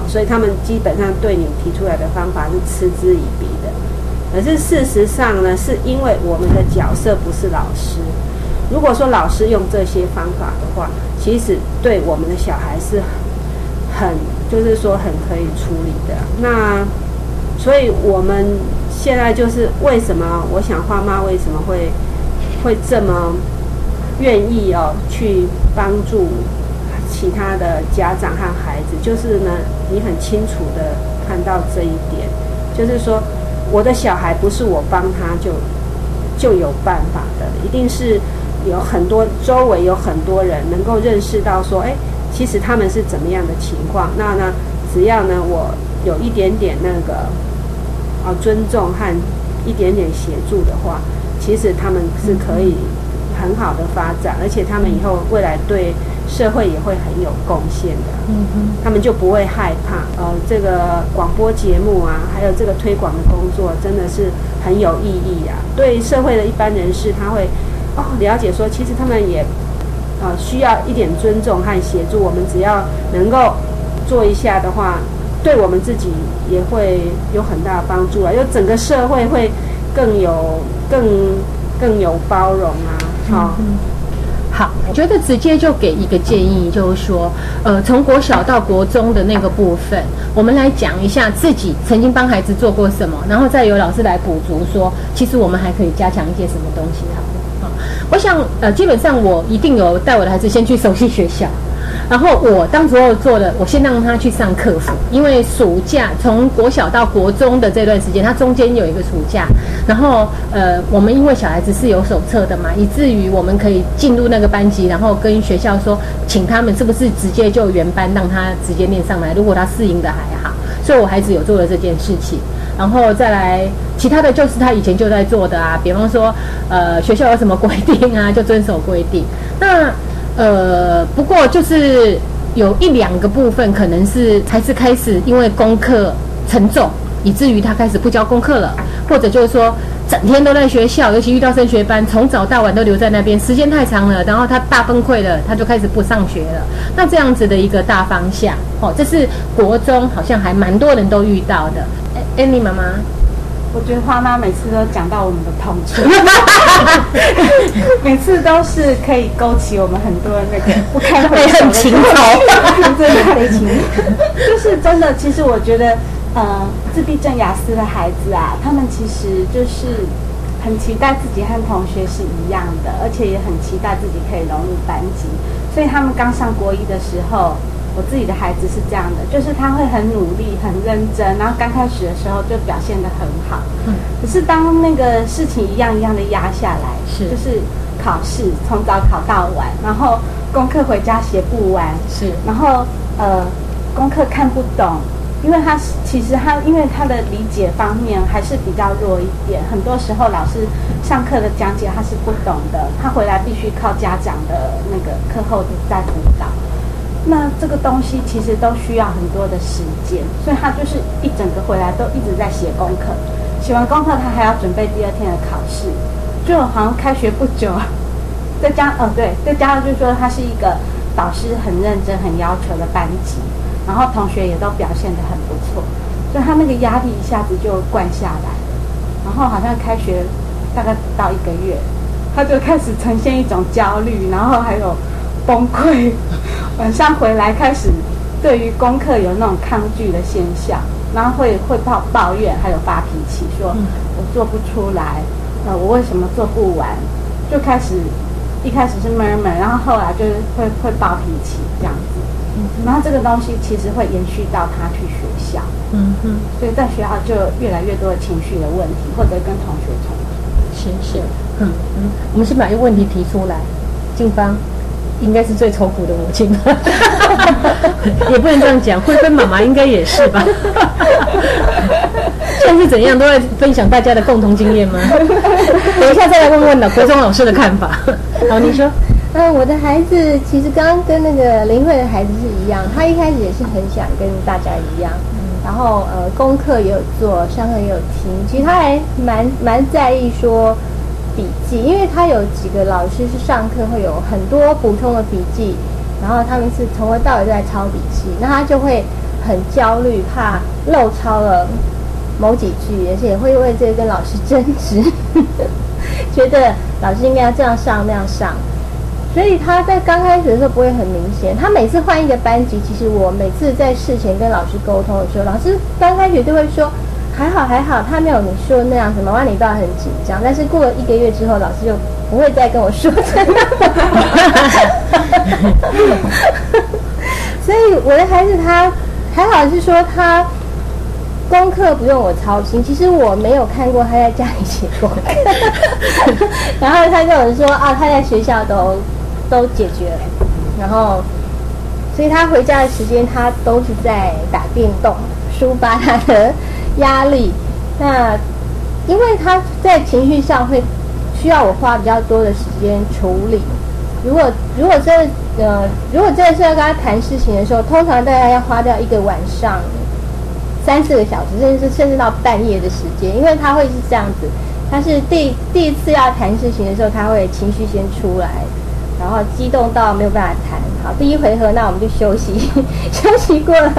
所以他们基本上对你提出来的方法是嗤之以鼻的。可是事实上呢，是因为我们的角色不是老师。如果说老师用这些方法的话，其实对我们的小孩是很，就是说很可以处理的。那所以我们现在就是为什么我想花妈为什么会会这么愿意哦去帮助其他的家长和孩子，就是呢，你很清楚的看到这一点，就是说我的小孩不是我帮他就就有办法的，一定是。有很多周围有很多人能够认识到说，哎，其实他们是怎么样的情况？那呢，只要呢我有一点点那个啊尊重和一点点协助的话，其实他们是可以很好的发展，而且他们以后未来对社会也会很有贡献的。嗯哼，他们就不会害怕。呃，这个广播节目啊，还有这个推广的工作，真的是很有意义啊。对社会的一般人士，他会。哦，了解说，其实他们也，呃，需要一点尊重和协助。我们只要能够做一下的话，对我们自己也会有很大的帮助啊，因为整个社会会更有、更更有包容啊。好，好，我觉得直接就给一个建议，就是说，呃，从国小到国中的那个部分，我们来讲一下自己曾经帮孩子做过什么，然后再由老师来补足，说其实我们还可以加强一些什么东西，好。我想，呃，基本上我一定有带我的孩子先去熟悉学校，然后我当时候做的，我先让他去上课服，因为暑假从国小到国中的这段时间，他中间有一个暑假，然后呃，我们因为小孩子是有手册的嘛，以至于我们可以进入那个班级，然后跟学校说，请他们是不是直接就原班让他直接念上来，如果他适应的还好，所以我孩子有做了这件事情。然后再来，其他的就是他以前就在做的啊，比方说，呃，学校有什么规定啊，就遵守规定。那呃，不过就是有一两个部分，可能是还是开始因为功课沉重，以至于他开始不交功课了，或者就是说。整天都在学校，尤其遇到升学班，从早到晚都留在那边，时间太长了，然后他大崩溃了，他就开始不上学了。那这样子的一个大方向，哦，这是国中好像还蛮多人都遇到的。安妮妈妈，我觉得花妈每次都讲到我们的痛处，每次都是可以勾起我们很多那个不堪回首的 情仇，真的悲情，就是真的。其实我觉得。呃，自闭症雅思的孩子啊，他们其实就是很期待自己和同学是一样的，而且也很期待自己可以融入班级。所以他们刚上国一的时候，我自己的孩子是这样的，就是他会很努力、很认真，然后刚开始的时候就表现得很好。嗯。可是当那个事情一样一样的压下来，是就是考试从早考到晚，然后功课回家写不完，是，然后呃功课看不懂。因为他其实他因为他的理解方面还是比较弱一点，很多时候老师上课的讲解他是不懂的，他回来必须靠家长的那个课后再辅导。那这个东西其实都需要很多的时间，所以他就是一整个回来都一直在写功课，写完功课他还要准备第二天的考试，就好像开学不久，再加哦对，再加上就是说他是一个导师很认真、很要求的班级。然后同学也都表现得很不错，所以他那个压力一下子就灌下来，然后好像开学大概不到一个月，他就开始呈现一种焦虑，然后还有崩 溃，晚上回来开始对于功课有那种抗拒的现象，然后会会抱抱怨，还有发脾气，说我做不出来，呃，我为什么做不完，就开始一开始是闷闷，然后后来就是会会暴脾气这样子。然后这个东西其实会延续到他去学校，嗯哼，所以在学校就越来越多的情绪的问题，或者跟同学冲突。是是，嗯嗯，我们先把一个问题提出来，静芳应该是最愁苦的母亲，也不能这样讲，慧芬妈妈应该也是吧？现在是怎样，都在分享大家的共同经验吗？等一下再来问问老，国中老师的看法。好，你说。嗯，我的孩子其实刚刚跟那个林慧的孩子是一样，他一开始也是很想跟大家一样，然后呃功课也有做，上课也有听，其实他还蛮蛮在意说笔记，因为他有几个老师是上课会有很多补充的笔记，然后他们是从头到尾都在抄笔记，那他就会很焦虑，怕漏抄了某几句，而且也会为这个跟老师争执，觉得老师应该要这样上那样上。所以他在刚开始的时候不会很明显。他每次换一个班级，其实我每次在事前跟老师沟通的时候，老师刚开始都会说还好还好，他没有你说那样子，妈妈你倒很紧张。但是过了一个月之后，老师就不会再跟我说这样。所以我的孩子他还好是说他功课不用我操心，其实我没有看过他在家里写功课。然后他跟我说啊，他在学校都。都解决了，然后，所以他回家的时间，他都是在打电动，抒发他的压力。那因为他在情绪上会需要我花比较多的时间处理。如果如果真的呃，如果真的是要跟他谈事情的时候，通常大概要花掉一个晚上三四个小时，甚至甚至到半夜的时间，因为他会是这样子。他是第第一次要谈事情的时候，他会情绪先出来。然后激动到没有办法谈，好，第一回合那我们就休息，休息过了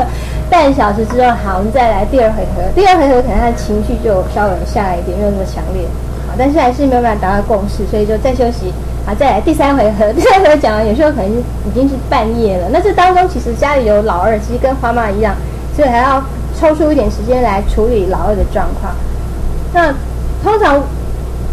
半小时之后，好，我们再来第二回合。第二回合可能他的情绪就稍微下来一点，没有那么强烈，好，但是还是没有办法达到共识，所以就再休息，好，再来第三回合。第三回合讲完，有时候可能已经是半夜了。那这当中其实家里有老二，其实跟花妈一样，所以还要抽出一点时间来处理老二的状况。那通常。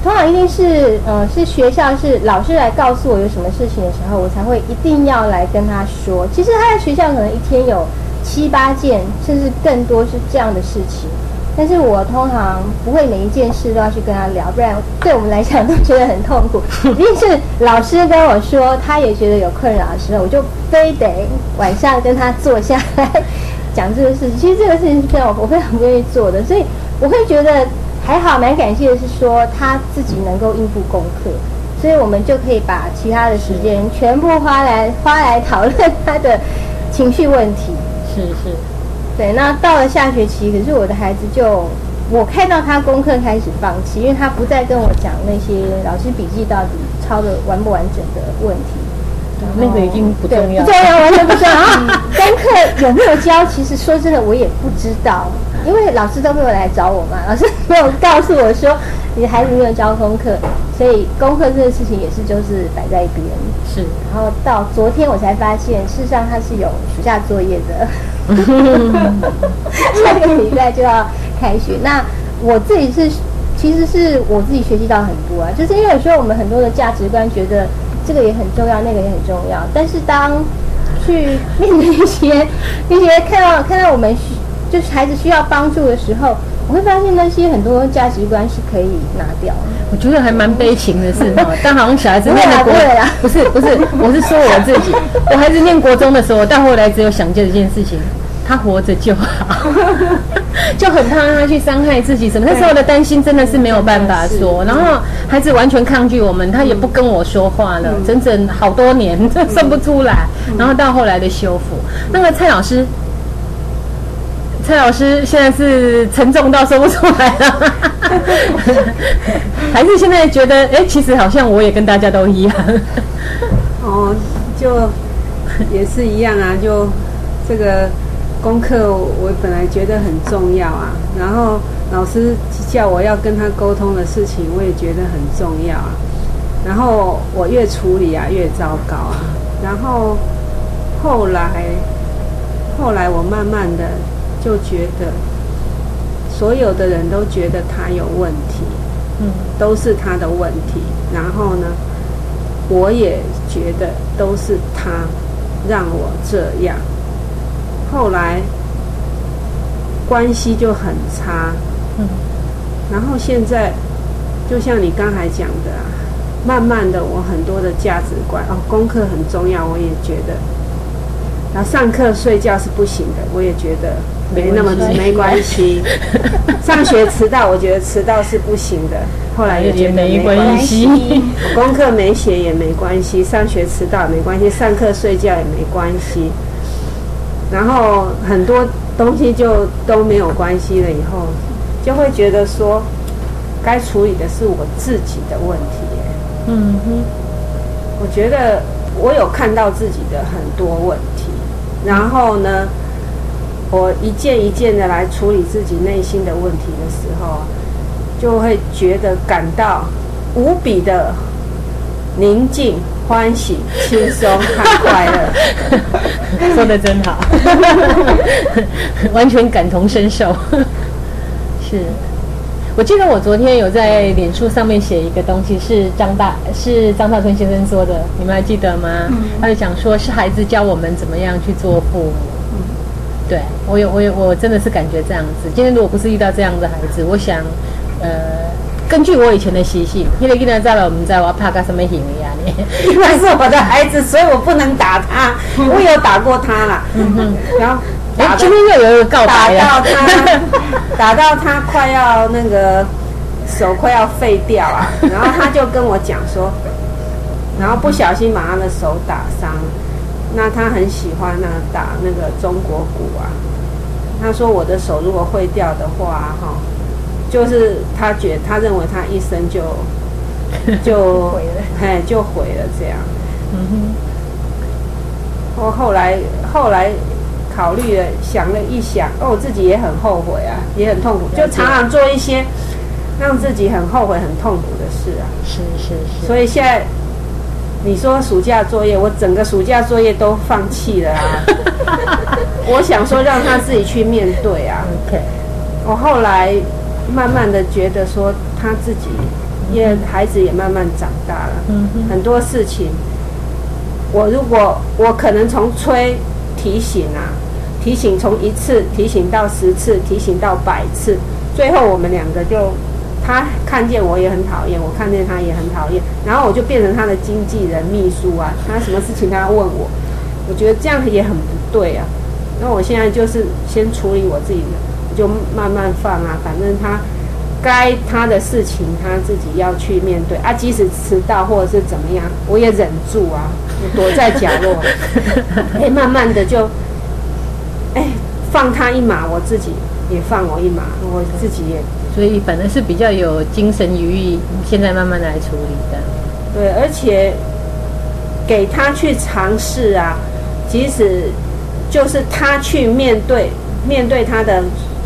通常一定是，呃，是学校是老师来告诉我有什么事情的时候，我才会一定要来跟他说。其实他在学校可能一天有七八件，甚至更多是这样的事情，但是我通常不会每一件事都要去跟他聊，不然对我们来讲都觉得很痛苦。一定是老师跟我说，他也觉得有困扰的时候，我就非得晚上跟他坐下来讲这个事情。其实这个事情是非常我非常不愿意做的，所以我会觉得。还好，蛮感谢的是说他自己能够应付功课，所以我们就可以把其他的时间全部花来花来讨论他的情绪问题。是是，对。那到了下学期，可是我的孩子就我看到他功课开始放弃，因为他不再跟我讲那些老师笔记到底抄的完不完整的问题。那个已经不重要，不重要，完全不重要。功课有没有教？其实说真的，我也不知道。因为老师都没有来找我嘛，老师没有告诉我说你的孩子没有交功课，所以功课这个事情也是就是摆在一边。是，然后到昨天我才发现，事实上他是有暑假作业的，下个礼拜就要开学。那我自己是，其实是我自己学习到很多啊，就是因为有时候我们很多的价值观觉得这个也很重要，那个也很重要，但是当去面对一些 一些看到看到我们。就是孩子需要帮助的时候，我会发现那些很多价值观是可以拿掉。我觉得还蛮悲情的是哈，但好像小孩子念的国，不是不是，我是说我自己，我孩子念国中的时候，到后来只有想这件事情，他活着就好，就很怕他去伤害自己什么。那时候的担心真的是没有办法说，然后孩子完全抗拒我们，他也不跟我说话了，整整好多年，算不出来。然后到后来的修复，那个蔡老师。蔡老师现在是沉重到说不出来了，还是现在觉得哎，其实好像我也跟大家都一样。哦，就也是一样啊，就这个功课我本来觉得很重要啊，然后老师叫我要跟他沟通的事情，我也觉得很重要啊。然后我越处理啊越糟糕啊。然后后来后来我慢慢的就觉得，所有的人都觉得他有问题，嗯，都是他的问题。然后呢，我也觉得都是他让我这样。后来关系就很差，嗯，然后现在就像你刚才讲的，慢慢的我很多的价值观哦，功课很重要，我也觉得，然后上课睡觉是不行的，我也觉得没那么没关系，上学迟到，我觉得迟到是不行的，后来也觉得没关系，功课没写也没关系，上学迟到没关系，上课睡觉也没关系。然后很多东西就都没有关系了，以后就会觉得说，该处理的是我自己的问题。嗯哼，我觉得我有看到自己的很多问题，然后呢，我一件一件的来处理自己内心的问题的时候，就会觉得感到无比的宁静。欢喜、轻松、和快乐，说的真好，完全感同身受。是，我记得我昨天有在脸书上面写一个东西，是张大是张大春先生说的，你们还记得吗？他就讲说是孩子教我们怎么样去做父母。对我有我有我真的是感觉这样子。今天如果不是遇到这样的孩子，我想，呃。根据我以前的习性，因为今天在了，我们在我要怕干什么行为啊？你 因为是我的孩子，所以我不能打他。我有打过他了，然后哎，今天又有一个告白打到他，打到他快要那个手快要废掉啊！然后他就跟我讲说，然后不小心把他的手打伤。那他很喜欢呢打那个中国鼓啊。他说我的手如果会掉的话，哈。就是他觉，他认为他一生就 就毁了，嘿，就毁了这样。嗯哼。我后来后来考虑了，想了一想，哦，自己也很后悔啊，也很痛苦，就常常做一些让自己很后悔、很痛苦的事啊。是是是。所以现在你说暑假作业，我整个暑假作业都放弃了啊。我想说让他自己去面对啊。OK。我后来。慢慢的觉得说他自己，也孩子也慢慢长大了，很多事情，我如果我可能从催提醒啊，提醒从一次提醒到十次，提醒到百次，最后我们两个就，他看见我也很讨厌，我看见他也很讨厌，然后我就变成他的经纪人、秘书啊，他什么事情他要问我，我觉得这样也很不对啊，那我现在就是先处理我自己的。就慢慢放啊，反正他该他的事情他自己要去面对啊。即使迟到或者是怎么样，我也忍住啊，躲在角落。哎，慢慢的就哎放他一马，我自己也放我一马，我自己也。所以反正是比较有精神余裕，现在慢慢来处理的。对，而且给他去尝试啊，即使就是他去面对面对他的。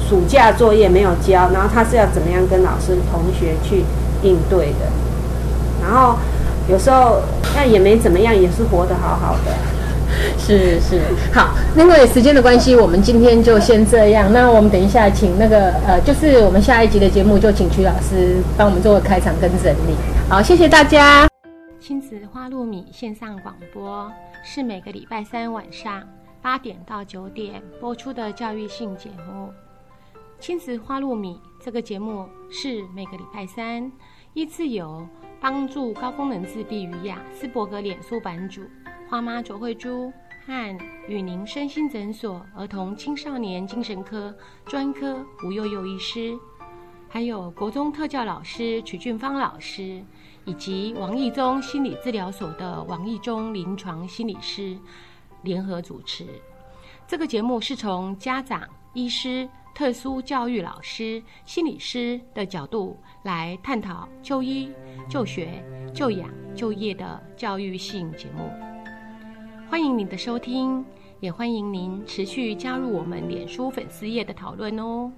暑假作业没有交，然后他是要怎么样跟老师、同学去应对的？然后有时候那也没怎么样，也是活得好好的。是是，好，因为时间的关系，我们今天就先这样。那我们等一下请那个呃，就是我们下一集的节目，就请曲老师帮我们做个开场跟整理。好，谢谢大家。亲子花露米线上广播是每个礼拜三晚上八点到九点播出的教育性节目。亲子花露米这个节目是每个礼拜三依次由帮助高功能自闭与雅斯伯格脸书版主花妈卓慧珠和与您身心诊所儿童青少年精神科专科吴幼幼医师，还有国中特教老师曲俊芳老师，以及王义中心理治疗所的王义中临床心理师联合主持。这个节目是从家长、医师。特殊教育老师、心理师的角度来探讨就医、就学、就养、就业的教育性节目，欢迎您的收听，也欢迎您持续加入我们脸书粉丝页的讨论哦。